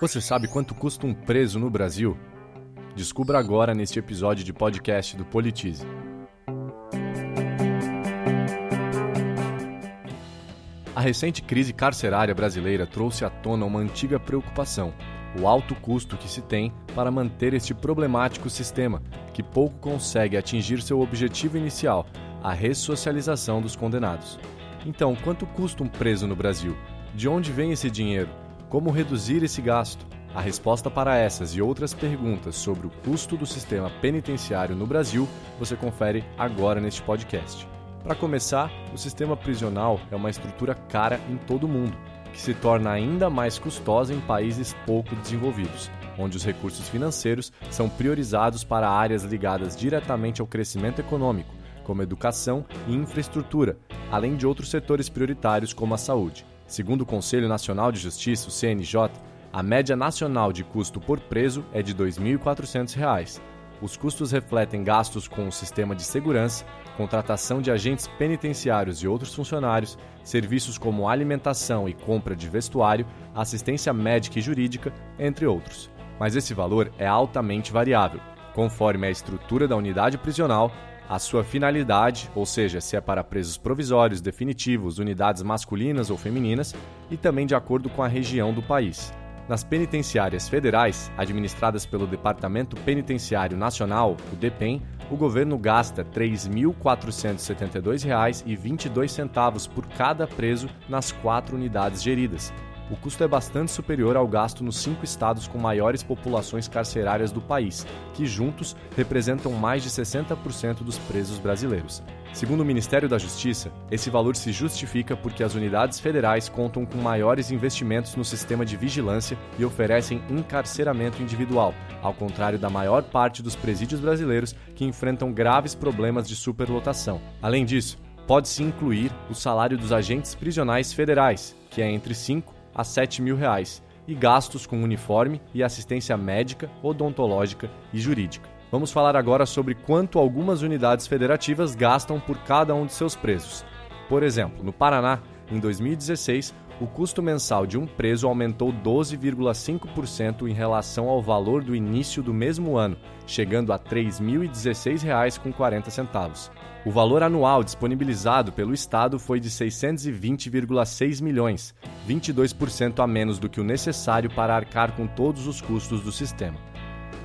Você sabe quanto custa um preso no Brasil? Descubra agora neste episódio de podcast do Politize. A recente crise carcerária brasileira trouxe à tona uma antiga preocupação: o alto custo que se tem para manter este problemático sistema, que pouco consegue atingir seu objetivo inicial, a ressocialização dos condenados. Então, quanto custa um preso no Brasil? De onde vem esse dinheiro? Como reduzir esse gasto? A resposta para essas e outras perguntas sobre o custo do sistema penitenciário no Brasil você confere agora neste podcast. Para começar, o sistema prisional é uma estrutura cara em todo o mundo, que se torna ainda mais custosa em países pouco desenvolvidos, onde os recursos financeiros são priorizados para áreas ligadas diretamente ao crescimento econômico, como educação e infraestrutura, além de outros setores prioritários como a saúde. Segundo o Conselho Nacional de Justiça, o CNJ, a média nacional de custo por preso é de R$ 2.400. Os custos refletem gastos com o sistema de segurança, contratação de agentes penitenciários e outros funcionários, serviços como alimentação e compra de vestuário, assistência médica e jurídica, entre outros. Mas esse valor é altamente variável, conforme a estrutura da unidade prisional, a sua finalidade, ou seja, se é para presos provisórios, definitivos, unidades masculinas ou femininas, e também de acordo com a região do país. Nas penitenciárias federais, administradas pelo Departamento Penitenciário Nacional, o DEPEN, o governo gasta R$ 3.472,22 por cada preso nas quatro unidades geridas. O custo é bastante superior ao gasto nos cinco estados com maiores populações carcerárias do país, que juntos representam mais de 60% dos presos brasileiros. Segundo o Ministério da Justiça, esse valor se justifica porque as unidades federais contam com maiores investimentos no sistema de vigilância e oferecem encarceramento individual, ao contrário da maior parte dos presídios brasileiros que enfrentam graves problemas de superlotação. Além disso, pode-se incluir o salário dos agentes prisionais federais, que é entre 5 a 7 mil reais, e gastos com uniforme e assistência médica, odontológica e jurídica. Vamos falar agora sobre quanto algumas unidades federativas gastam por cada um de seus presos. Por exemplo, no Paraná, em 2016, o custo mensal de um preso aumentou 12,5% em relação ao valor do início do mesmo ano, chegando a R$ 3.016,40. O valor anual disponibilizado pelo Estado foi de 620,6 milhões, 22% a menos do que o necessário para arcar com todos os custos do sistema.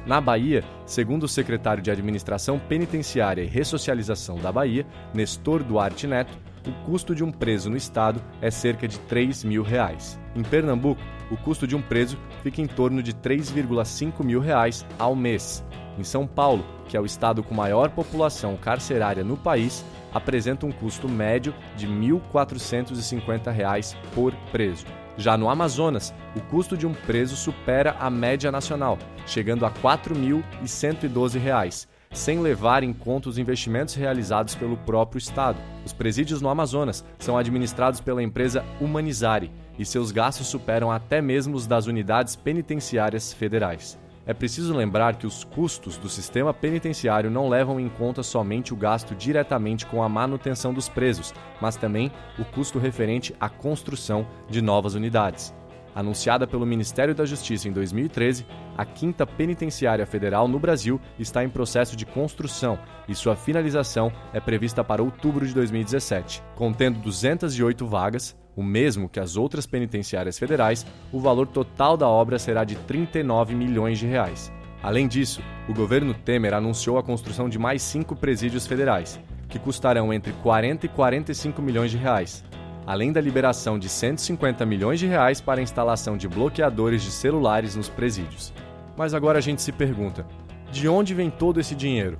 Na Bahia, segundo o secretário de Administração Penitenciária e Ressocialização da Bahia, Nestor Duarte Neto, o custo de um preso no estado é cerca de 3 mil reais. Em Pernambuco, o custo de um preso fica em torno de 3,5 mil reais ao mês. Em São Paulo, que é o estado com maior população carcerária no país, apresenta um custo médio de R$ 1.450 por preso. Já no Amazonas, o custo de um preso supera a média nacional, chegando a R$ 4.112, sem levar em conta os investimentos realizados pelo próprio Estado. Os presídios no Amazonas são administrados pela empresa Humanizare e seus gastos superam até mesmo os das unidades penitenciárias federais. É preciso lembrar que os custos do sistema penitenciário não levam em conta somente o gasto diretamente com a manutenção dos presos, mas também o custo referente à construção de novas unidades. Anunciada pelo Ministério da Justiça em 2013, a quinta penitenciária federal no Brasil está em processo de construção e sua finalização é prevista para outubro de 2017. Contendo 208 vagas, o mesmo que as outras penitenciárias federais, o valor total da obra será de 39 milhões de reais. Além disso, o governo Temer anunciou a construção de mais cinco presídios federais, que custarão entre 40 e 45 milhões de reais, além da liberação de 150 milhões de reais para a instalação de bloqueadores de celulares nos presídios. Mas agora a gente se pergunta: de onde vem todo esse dinheiro?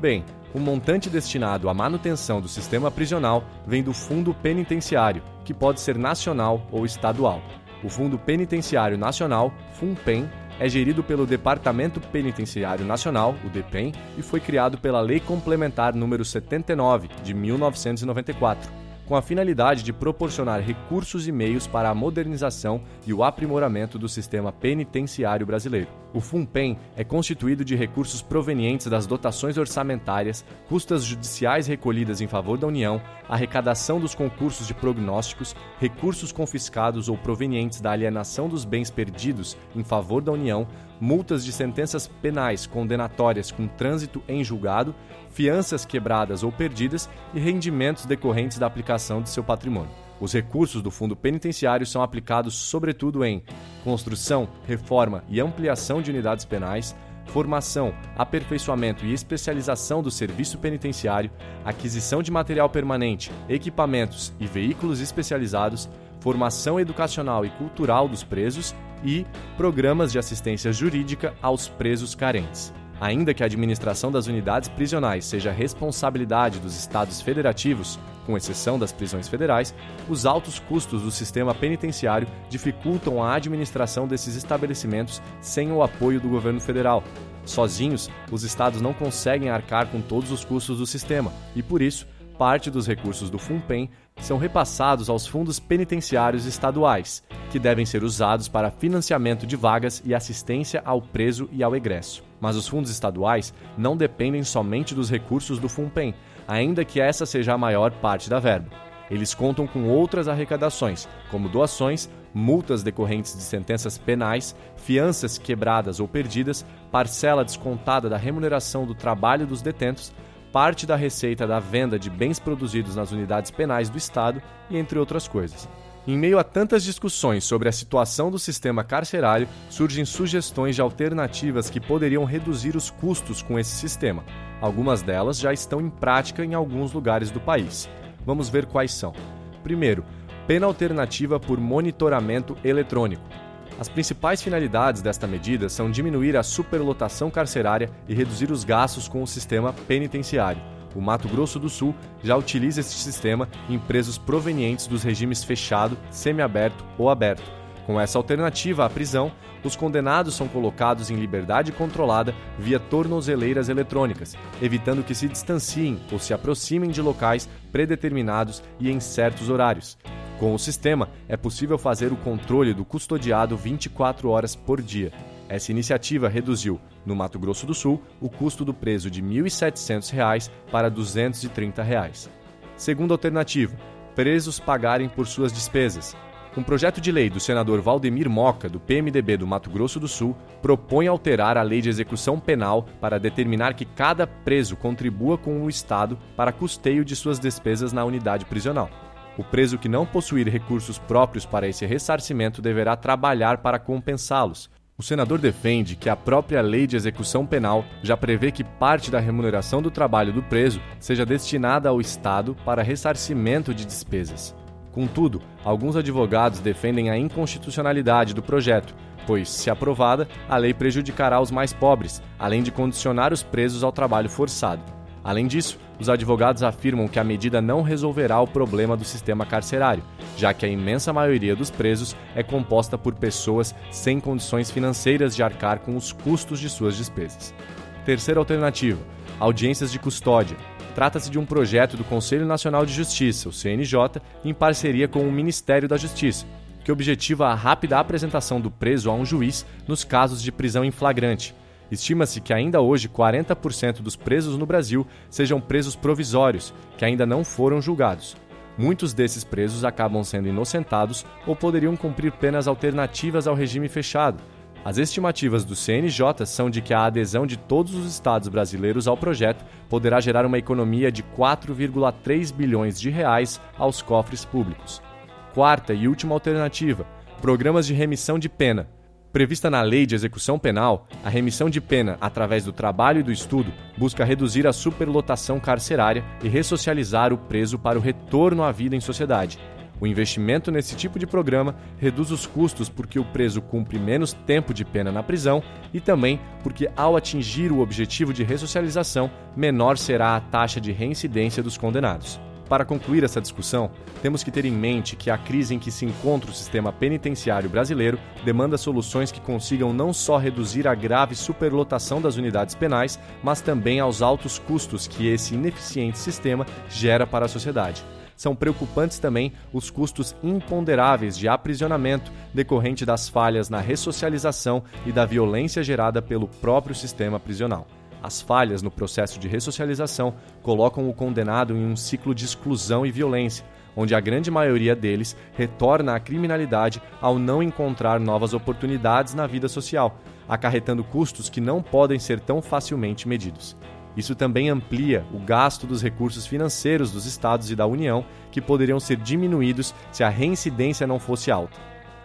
Bem, o montante destinado à manutenção do sistema prisional vem do Fundo Penitenciário, que pode ser nacional ou estadual. O Fundo Penitenciário Nacional, FUNPEN, é gerido pelo Departamento Penitenciário Nacional, o DEPEN, e foi criado pela Lei Complementar número 79 de 1994 com a finalidade de proporcionar recursos e meios para a modernização e o aprimoramento do sistema penitenciário brasileiro. O FUNPEN é constituído de recursos provenientes das dotações orçamentárias, custas judiciais recolhidas em favor da União, arrecadação dos concursos de prognósticos, recursos confiscados ou provenientes da alienação dos bens perdidos em favor da União, multas de sentenças penais condenatórias com trânsito em julgado, fianças quebradas ou perdidas e rendimentos decorrentes da aplicação de seu patrimônio. Os recursos do fundo penitenciário são aplicados sobretudo em construção, reforma e ampliação de unidades penais, formação, aperfeiçoamento e especialização do serviço penitenciário, aquisição de material permanente, equipamentos e veículos especializados, formação educacional e cultural dos presos e programas de assistência jurídica aos presos carentes. Ainda que a administração das unidades prisionais seja responsabilidade dos estados federativos, com exceção das prisões federais, os altos custos do sistema penitenciário dificultam a administração desses estabelecimentos sem o apoio do governo federal. Sozinhos, os estados não conseguem arcar com todos os custos do sistema e, por isso, parte dos recursos do FUNPEN são repassados aos fundos penitenciários estaduais, que devem ser usados para financiamento de vagas e assistência ao preso e ao egresso. Mas os fundos estaduais não dependem somente dos recursos do FUNPEN, ainda que essa seja a maior parte da verba. Eles contam com outras arrecadações, como doações, multas decorrentes de sentenças penais, fianças quebradas ou perdidas, parcela descontada da remuneração do trabalho dos detentos, parte da receita da venda de bens produzidos nas unidades penais do Estado e entre outras coisas. Em meio a tantas discussões sobre a situação do sistema carcerário, surgem sugestões de alternativas que poderiam reduzir os custos com esse sistema. Algumas delas já estão em prática em alguns lugares do país. Vamos ver quais são. Primeiro, pena alternativa por monitoramento eletrônico. As principais finalidades desta medida são diminuir a superlotação carcerária e reduzir os gastos com o sistema penitenciário. O Mato Grosso do Sul já utiliza este sistema em presos provenientes dos regimes fechado, semiaberto ou aberto. Com essa alternativa à prisão, os condenados são colocados em liberdade controlada via tornozeleiras eletrônicas, evitando que se distanciem ou se aproximem de locais predeterminados e em certos horários. Com o sistema, é possível fazer o controle do custodiado 24 horas por dia. Essa iniciativa reduziu, no Mato Grosso do Sul, o custo do preso de R$ 1.700 para 230 reais. Segunda alternativa, presos pagarem por suas despesas. Um projeto de lei do senador Valdemir Moca, do PMDB do Mato Grosso do Sul, propõe alterar a lei de execução penal para determinar que cada preso contribua com o Estado para custeio de suas despesas na unidade prisional. O preso que não possuir recursos próprios para esse ressarcimento deverá trabalhar para compensá-los, o senador defende que a própria lei de execução penal já prevê que parte da remuneração do trabalho do preso seja destinada ao Estado para ressarcimento de despesas. Contudo, alguns advogados defendem a inconstitucionalidade do projeto, pois, se aprovada, a lei prejudicará os mais pobres, além de condicionar os presos ao trabalho forçado. Além disso, os advogados afirmam que a medida não resolverá o problema do sistema carcerário, já que a imensa maioria dos presos é composta por pessoas sem condições financeiras de arcar com os custos de suas despesas. Terceira alternativa: audiências de custódia. Trata-se de um projeto do Conselho Nacional de Justiça, o CNJ, em parceria com o Ministério da Justiça, que objetiva a rápida apresentação do preso a um juiz nos casos de prisão em flagrante, Estima-se que ainda hoje 40% dos presos no Brasil sejam presos provisórios, que ainda não foram julgados. Muitos desses presos acabam sendo inocentados ou poderiam cumprir penas alternativas ao regime fechado. As estimativas do CNJ são de que a adesão de todos os estados brasileiros ao projeto poderá gerar uma economia de 4,3 bilhões de reais aos cofres públicos. Quarta e última alternativa: programas de remissão de pena. Prevista na Lei de Execução Penal, a remissão de pena através do trabalho e do estudo busca reduzir a superlotação carcerária e ressocializar o preso para o retorno à vida em sociedade. O investimento nesse tipo de programa reduz os custos porque o preso cumpre menos tempo de pena na prisão e também porque, ao atingir o objetivo de ressocialização, menor será a taxa de reincidência dos condenados. Para concluir essa discussão, temos que ter em mente que a crise em que se encontra o sistema penitenciário brasileiro demanda soluções que consigam não só reduzir a grave superlotação das unidades penais, mas também aos altos custos que esse ineficiente sistema gera para a sociedade são preocupantes também os custos imponderáveis de aprisionamento decorrente das falhas na ressocialização e da violência gerada pelo próprio sistema prisional. As falhas no processo de ressocialização colocam o condenado em um ciclo de exclusão e violência, onde a grande maioria deles retorna à criminalidade ao não encontrar novas oportunidades na vida social, acarretando custos que não podem ser tão facilmente medidos. Isso também amplia o gasto dos recursos financeiros dos estados e da União, que poderiam ser diminuídos se a reincidência não fosse alta.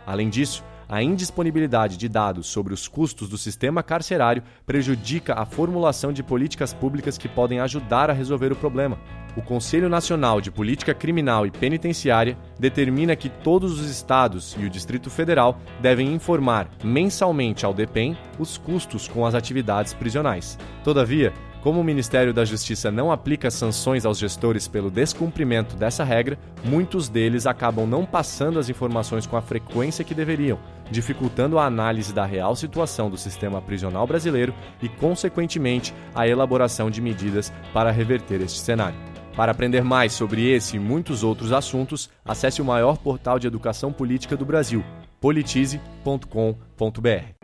Além disso, a indisponibilidade de dados sobre os custos do sistema carcerário prejudica a formulação de políticas públicas que podem ajudar a resolver o problema. O Conselho Nacional de Política Criminal e Penitenciária determina que todos os estados e o Distrito Federal devem informar mensalmente ao DEPEN os custos com as atividades prisionais. Todavia, como o Ministério da Justiça não aplica sanções aos gestores pelo descumprimento dessa regra, muitos deles acabam não passando as informações com a frequência que deveriam, dificultando a análise da real situação do sistema prisional brasileiro e, consequentemente, a elaboração de medidas para reverter este cenário. Para aprender mais sobre esse e muitos outros assuntos, acesse o maior portal de educação política do Brasil, politize.com.br.